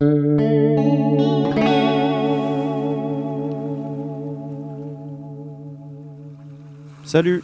Salut,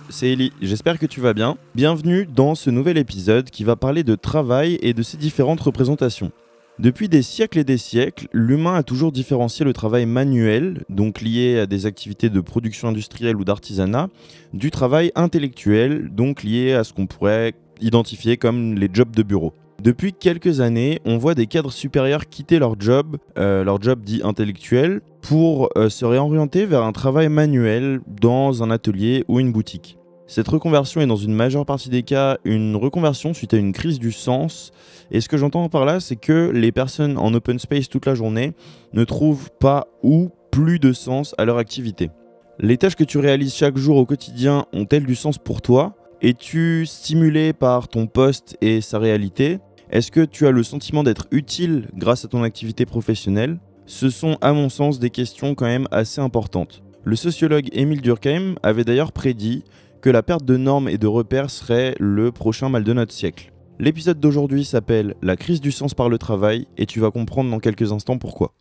c'est Ellie, j'espère que tu vas bien. Bienvenue dans ce nouvel épisode qui va parler de travail et de ses différentes représentations. Depuis des siècles et des siècles, l'humain a toujours différencié le travail manuel, donc lié à des activités de production industrielle ou d'artisanat, du travail intellectuel, donc lié à ce qu'on pourrait identifier comme les jobs de bureau. Depuis quelques années, on voit des cadres supérieurs quitter leur job, euh, leur job dit intellectuel, pour euh, se réorienter vers un travail manuel dans un atelier ou une boutique. Cette reconversion est dans une majeure partie des cas une reconversion suite à une crise du sens. Et ce que j'entends par là, c'est que les personnes en open space toute la journée ne trouvent pas ou plus de sens à leur activité. Les tâches que tu réalises chaque jour au quotidien ont-elles du sens pour toi? Es-tu stimulé par ton poste et sa réalité? Est-ce que tu as le sentiment d'être utile grâce à ton activité professionnelle? Ce sont à mon sens des questions quand même assez importantes. Le sociologue Émile Durkheim avait d'ailleurs prédit que la perte de normes et de repères serait le prochain mal de notre siècle. L'épisode d'aujourd'hui s'appelle La crise du sens par le travail et tu vas comprendre dans quelques instants pourquoi.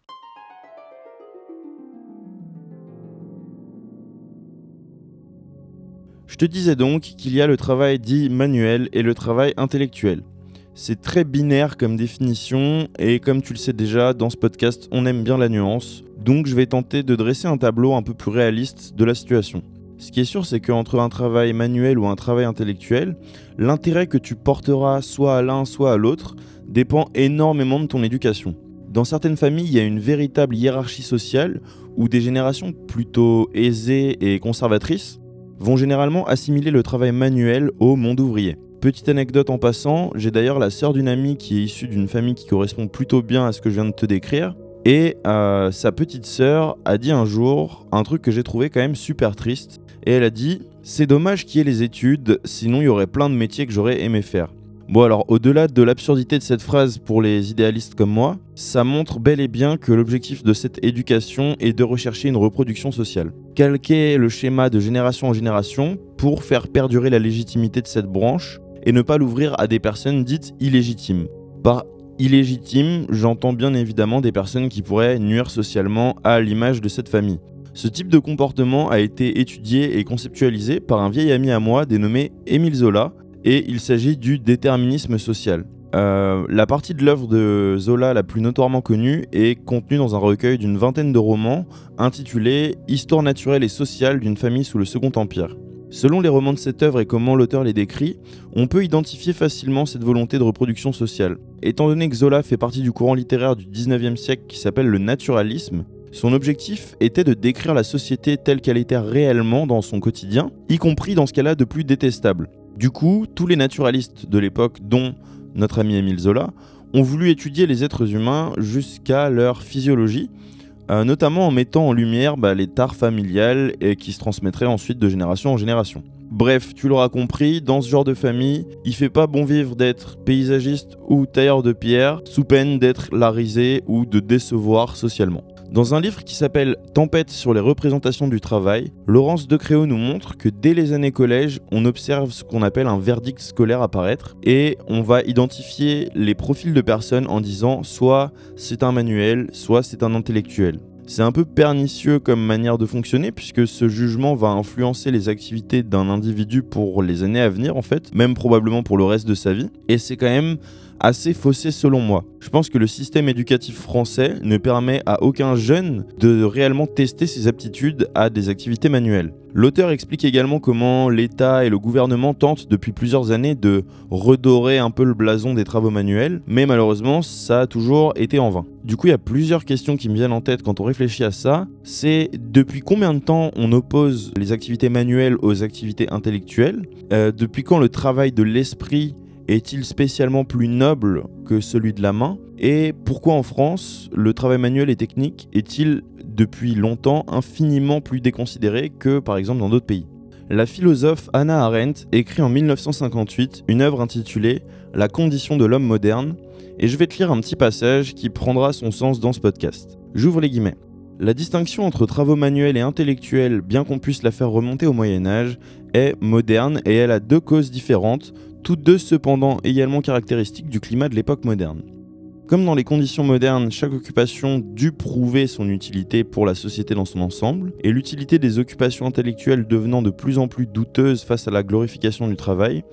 Je te disais donc qu'il y a le travail dit manuel et le travail intellectuel. C'est très binaire comme définition et comme tu le sais déjà, dans ce podcast, on aime bien la nuance, donc je vais tenter de dresser un tableau un peu plus réaliste de la situation. Ce qui est sûr, c'est qu'entre un travail manuel ou un travail intellectuel, l'intérêt que tu porteras soit à l'un, soit à l'autre, dépend énormément de ton éducation. Dans certaines familles, il y a une véritable hiérarchie sociale où des générations plutôt aisées et conservatrices vont généralement assimiler le travail manuel au monde ouvrier. Petite anecdote en passant, j'ai d'ailleurs la sœur d'une amie qui est issue d'une famille qui correspond plutôt bien à ce que je viens de te décrire, et euh, sa petite sœur a dit un jour un truc que j'ai trouvé quand même super triste et elle a dit C'est dommage qu'il y ait les études, sinon il y aurait plein de métiers que j'aurais aimé faire. Bon alors au-delà de l'absurdité de cette phrase pour les idéalistes comme moi, ça montre bel et bien que l'objectif de cette éducation est de rechercher une reproduction sociale. Calquer le schéma de génération en génération pour faire perdurer la légitimité de cette branche et ne pas l'ouvrir à des personnes dites illégitimes. Par illégitime, j'entends bien évidemment des personnes qui pourraient nuire socialement à l'image de cette famille. Ce type de comportement a été étudié et conceptualisé par un vieil ami à moi dénommé Émile Zola, et il s'agit du déterminisme social. Euh, la partie de l'œuvre de Zola la plus notoirement connue est contenue dans un recueil d'une vingtaine de romans intitulé Histoire naturelle et sociale d'une famille sous le Second Empire. Selon les romans de cette œuvre et comment l'auteur les décrit, on peut identifier facilement cette volonté de reproduction sociale. Étant donné que Zola fait partie du courant littéraire du 19e siècle qui s'appelle le naturalisme, son objectif était de décrire la société telle qu'elle était réellement dans son quotidien, y compris dans ce qu'elle a de plus détestable. Du coup, tous les naturalistes de l'époque, dont notre ami Émile Zola, ont voulu étudier les êtres humains jusqu'à leur physiologie, euh, notamment en mettant en lumière bah, les tares familiales et qui se transmettraient ensuite de génération en génération. Bref, tu l'auras compris, dans ce genre de famille, il fait pas bon vivre d'être paysagiste ou tailleur de pierre, sous peine d'être larisé ou de décevoir socialement. Dans un livre qui s'appelle Tempête sur les représentations du travail, Laurence Decréau nous montre que dès les années collège, on observe ce qu'on appelle un verdict scolaire apparaître et on va identifier les profils de personnes en disant soit c'est un manuel, soit c'est un intellectuel. C'est un peu pernicieux comme manière de fonctionner puisque ce jugement va influencer les activités d'un individu pour les années à venir en fait, même probablement pour le reste de sa vie. Et c'est quand même assez faussé selon moi. Je pense que le système éducatif français ne permet à aucun jeune de réellement tester ses aptitudes à des activités manuelles. L'auteur explique également comment l'État et le gouvernement tentent depuis plusieurs années de redorer un peu le blason des travaux manuels, mais malheureusement ça a toujours été en vain. Du coup il y a plusieurs questions qui me viennent en tête quand on réfléchit à ça. C'est depuis combien de temps on oppose les activités manuelles aux activités intellectuelles? Euh, Depuis quand le travail de l'esprit est-il spécialement plus noble que celui de la main? Et pourquoi en France, le travail manuel et technique est-il depuis longtemps infiniment plus déconsidéré que par exemple dans d'autres pays? La philosophe Hannah Arendt écrit en 1958 une œuvre intitulée La condition de l'homme moderne, et je vais te lire un petit passage qui prendra son sens dans ce podcast. J'ouvre les guillemets. La distinction entre travaux manuels et intellectuels, bien qu'on puisse la faire remonter au Moyen Âge, est moderne et elle a deux causes différentes toutes deux cependant également caractéristiques du climat de l'époque moderne. Comme dans les conditions modernes, chaque occupation dut prouver son utilité pour la société dans son ensemble, et l'utilité des occupations intellectuelles devenant de plus en plus douteuse face à la glorification du travail,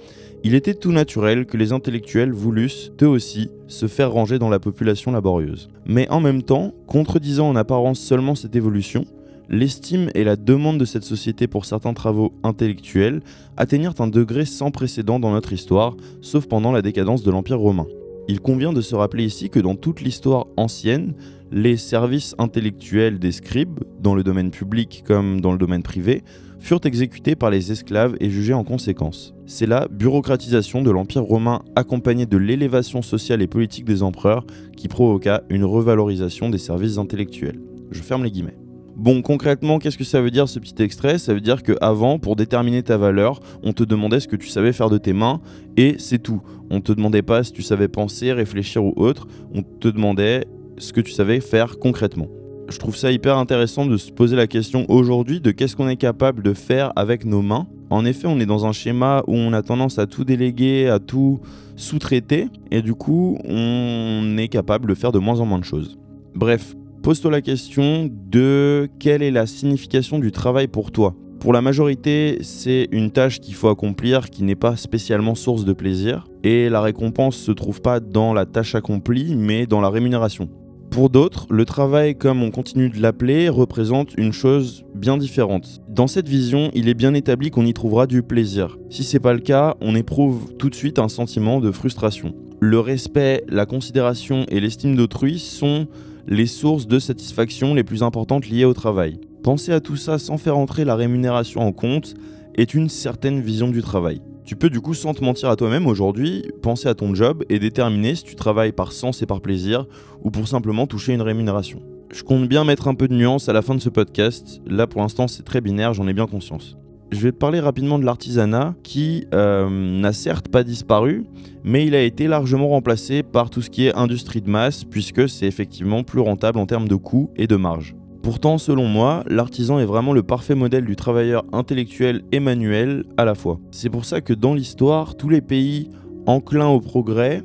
il était tout naturel que les intellectuels voulussent, eux aussi, se faire ranger dans la population laborieuse. Mais en même temps, contredisant en apparence seulement cette évolution, l'estime et la demande de cette société pour certains travaux intellectuels atteignirent un degré sans précédent dans notre histoire, sauf pendant la décadence de l'Empire romain. Il convient de se rappeler ici que dans toute l'histoire ancienne, les services intellectuels des scribes, dans le domaine public comme dans le domaine privé, furent exécutés par les esclaves et jugés en conséquence. C'est la bureaucratisation de l'Empire romain accompagnée de l'élévation sociale et politique des empereurs qui provoqua une revalorisation des services intellectuels. Je ferme les guillemets. Bon, concrètement, qu'est-ce que ça veut dire ce petit extrait? Ça veut dire qu'avant, pour déterminer ta valeur, on te demandait ce que tu savais faire de tes mains et c'est tout. On te demandait pas si tu savais penser, réfléchir ou autre, on te demandait ce que tu savais faire concrètement. Je trouve ça hyper intéressant de se poser la question aujourd'hui de qu'est-ce qu'on est capable de faire avec nos mains. En effet, on est dans un schéma où on a tendance à tout déléguer, à tout sous-traiter, et du coup, on est capable de faire de moins en moins de choses. Bref, pose-toi la question de quelle est la signification du travail pour toi. Pour la majorité, c'est une tâche qu'il faut accomplir qui n'est pas spécialement source de plaisir, et la récompense se trouve pas dans la tâche accomplie, mais dans la rémunération. Pour d'autres, le travail, comme on continue de l'appeler, représente une chose bien différente. Dans cette vision, il est bien établi qu'on y trouvera du plaisir. Si c'est pas le cas, on éprouve tout de suite un sentiment de frustration. Le respect, la considération et l'estime d'autrui sont les sources de satisfaction les plus importantes liées au travail. Penser à tout ça sans faire entrer la rémunération en compte est une certaine vision du travail. Tu peux du coup, sans te mentir à toi-même aujourd'hui, penser à ton job et déterminer si tu travailles par sens et par plaisir ou pour simplement toucher une rémunération. Je compte bien mettre un peu de nuance à la fin de ce podcast. Là pour l'instant c'est très binaire, j'en ai bien conscience. Je vais parler rapidement de l'artisanat qui euh, n'a certes pas disparu, mais il a été largement remplacé par tout ce qui est industrie de masse, puisque c'est effectivement plus rentable en termes de coûts et de marge. Pourtant, selon moi, l'artisan est vraiment le parfait modèle du travailleur intellectuel et manuel à la fois. C'est pour ça que dans l'histoire, tous les pays enclins au progrès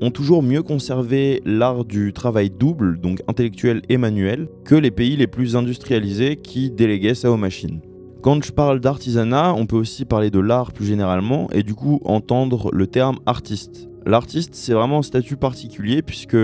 ont toujours mieux conservé l'art du travail double, donc intellectuel et manuel, que les pays les plus industrialisés qui déléguaient ça aux machines. Quand je parle d'artisanat, on peut aussi parler de l'art plus généralement et du coup entendre le terme artiste. L'artiste, c'est vraiment un statut particulier puisque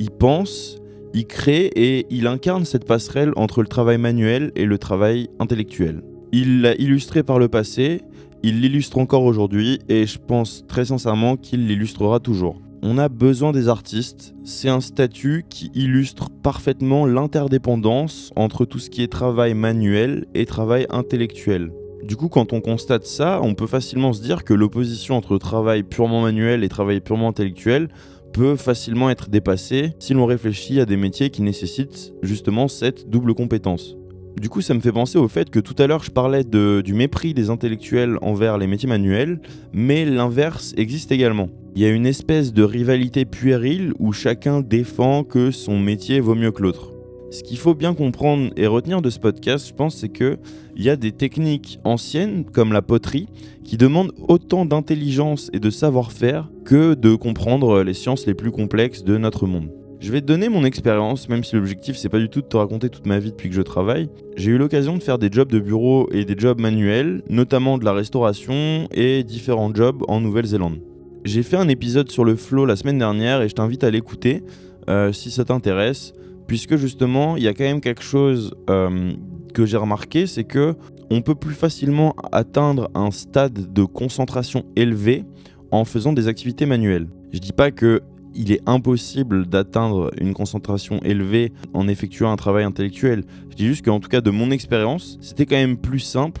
il pense, il crée et il incarne cette passerelle entre le travail manuel et le travail intellectuel. Il l'a illustré par le passé, il l'illustre encore aujourd'hui et je pense très sincèrement qu'il l'illustrera toujours. On a besoin des artistes, c'est un statut qui illustre parfaitement l'interdépendance entre tout ce qui est travail manuel et travail intellectuel. Du coup, quand on constate ça, on peut facilement se dire que l'opposition entre travail purement manuel et travail purement intellectuel peut facilement être dépassé si l'on réfléchit à des métiers qui nécessitent justement cette double compétence. Du coup, ça me fait penser au fait que tout à l'heure, je parlais du mépris des intellectuels envers les métiers manuels, mais l'inverse existe également. Il y a une espèce de rivalité puérile où chacun défend que son métier vaut mieux que l'autre. Ce qu'il faut bien comprendre et retenir de ce podcast, je pense, c'est que il y a des techniques anciennes comme la poterie qui demandent autant d'intelligence et de savoir-faire que de comprendre les sciences les plus complexes de notre monde. Je vais te donner mon expérience, même si l'objectif c'est pas du tout de te raconter toute ma vie depuis que je travaille. J'ai eu l'occasion de faire des jobs de bureau et des jobs manuels, notamment de la restauration et différents jobs en Nouvelle-Zélande. J'ai fait un épisode sur le flow la semaine dernière et je t'invite à l'écouter euh, si ça t'intéresse puisque justement, il y a quand même quelque chose euh, que j'ai remarqué, c'est que on peut plus facilement atteindre un stade de concentration élevé en faisant des activités manuelles. Je dis pas que il est impossible d'atteindre une concentration élevée en effectuant un travail intellectuel. Je dis juste qu'en tout cas de mon expérience, c'était quand même plus simple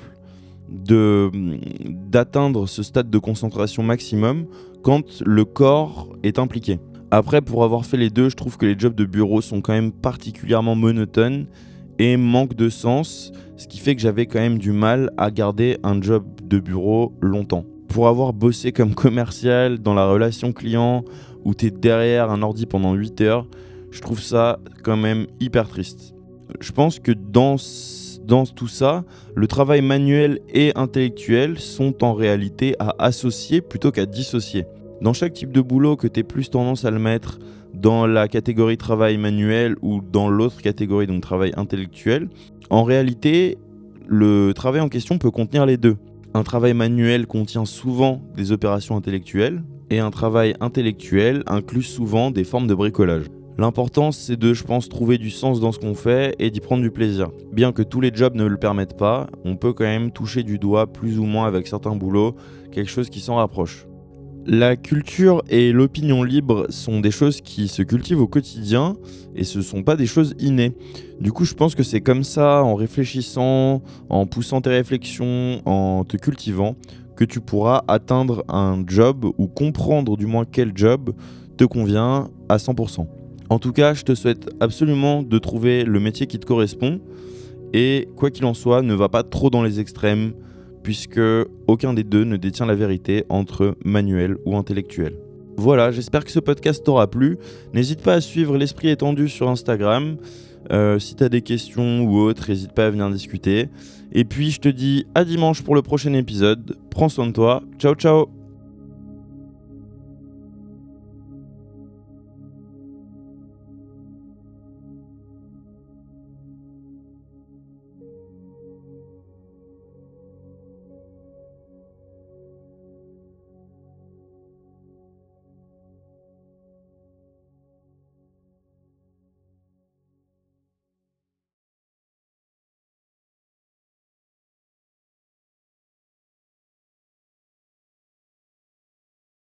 d'atteindre ce stade de concentration maximum quand le corps est impliqué. Après, pour avoir fait les deux, je trouve que les jobs de bureau sont quand même particulièrement monotones et manquent de sens, ce qui fait que j'avais quand même du mal à garder un job de bureau longtemps. Pour avoir bossé comme commercial dans la relation client où tu es derrière un ordi pendant 8 heures, je trouve ça quand même hyper triste. Je pense que dans, dans tout ça, le travail manuel et intellectuel sont en réalité à associer plutôt qu'à dissocier. Dans chaque type de boulot que tu aies plus tendance à le mettre dans la catégorie travail manuel ou dans l'autre catégorie, donc travail intellectuel, en réalité, le travail en question peut contenir les deux. Un travail manuel contient souvent des opérations intellectuelles et un travail intellectuel inclut souvent des formes de bricolage. L'important, c'est de, je pense, trouver du sens dans ce qu'on fait et d'y prendre du plaisir. Bien que tous les jobs ne le permettent pas, on peut quand même toucher du doigt plus ou moins avec certains boulots quelque chose qui s'en rapproche. La culture et l'opinion libre sont des choses qui se cultivent au quotidien et ce ne sont pas des choses innées. Du coup, je pense que c'est comme ça, en réfléchissant, en poussant tes réflexions, en te cultivant, que tu pourras atteindre un job ou comprendre du moins quel job te convient à 100%. En tout cas, je te souhaite absolument de trouver le métier qui te correspond et quoi qu'il en soit, ne va pas trop dans les extrêmes puisque aucun des deux ne détient la vérité entre manuel ou intellectuel. Voilà, j'espère que ce podcast t'aura plu. N'hésite pas à suivre l'esprit étendu sur Instagram. Euh, si t'as des questions ou autres, n'hésite pas à venir discuter. Et puis je te dis à dimanche pour le prochain épisode. Prends soin de toi. Ciao ciao